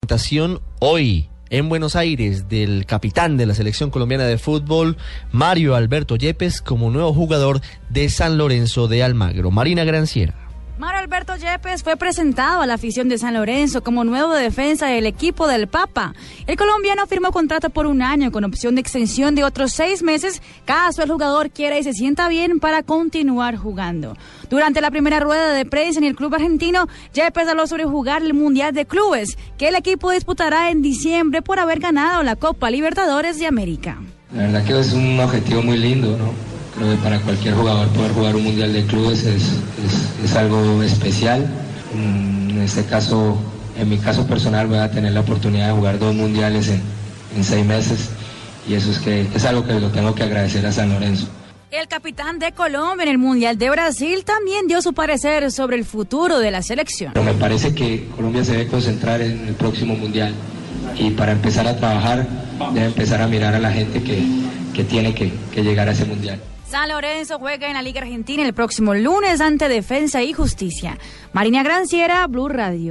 Presentación hoy en Buenos Aires del capitán de la selección colombiana de fútbol, Mario Alberto Yepes, como nuevo jugador de San Lorenzo de Almagro. Marina Granciera. Alberto Yepes fue presentado a la afición de San Lorenzo como nuevo defensa del equipo del Papa. El colombiano firmó contrato por un año con opción de extensión de otros seis meses caso el jugador quiera y se sienta bien para continuar jugando. Durante la primera rueda de prensa en el club argentino, Yepes habló sobre jugar el Mundial de Clubes, que el equipo disputará en diciembre por haber ganado la Copa Libertadores de América. La verdad que es un objetivo muy lindo, ¿no? Creo que para cualquier jugador poder jugar un mundial de clubes es, es, es algo especial. En este caso, en mi caso personal, voy a tener la oportunidad de jugar dos mundiales en, en seis meses y eso es, que, es algo que lo tengo que agradecer a San Lorenzo. El capitán de Colombia en el Mundial de Brasil también dio su parecer sobre el futuro de la selección. Pero me parece que Colombia se debe concentrar en el próximo mundial y para empezar a trabajar debe empezar a mirar a la gente que, que tiene que, que llegar a ese mundial. San Lorenzo juega en la Liga Argentina el próximo lunes ante Defensa y Justicia. Marina Granciera, Blue Radio.